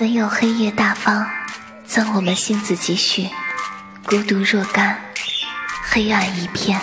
唯有黑夜大方，赠我们星子几许，孤独若干，黑暗一片。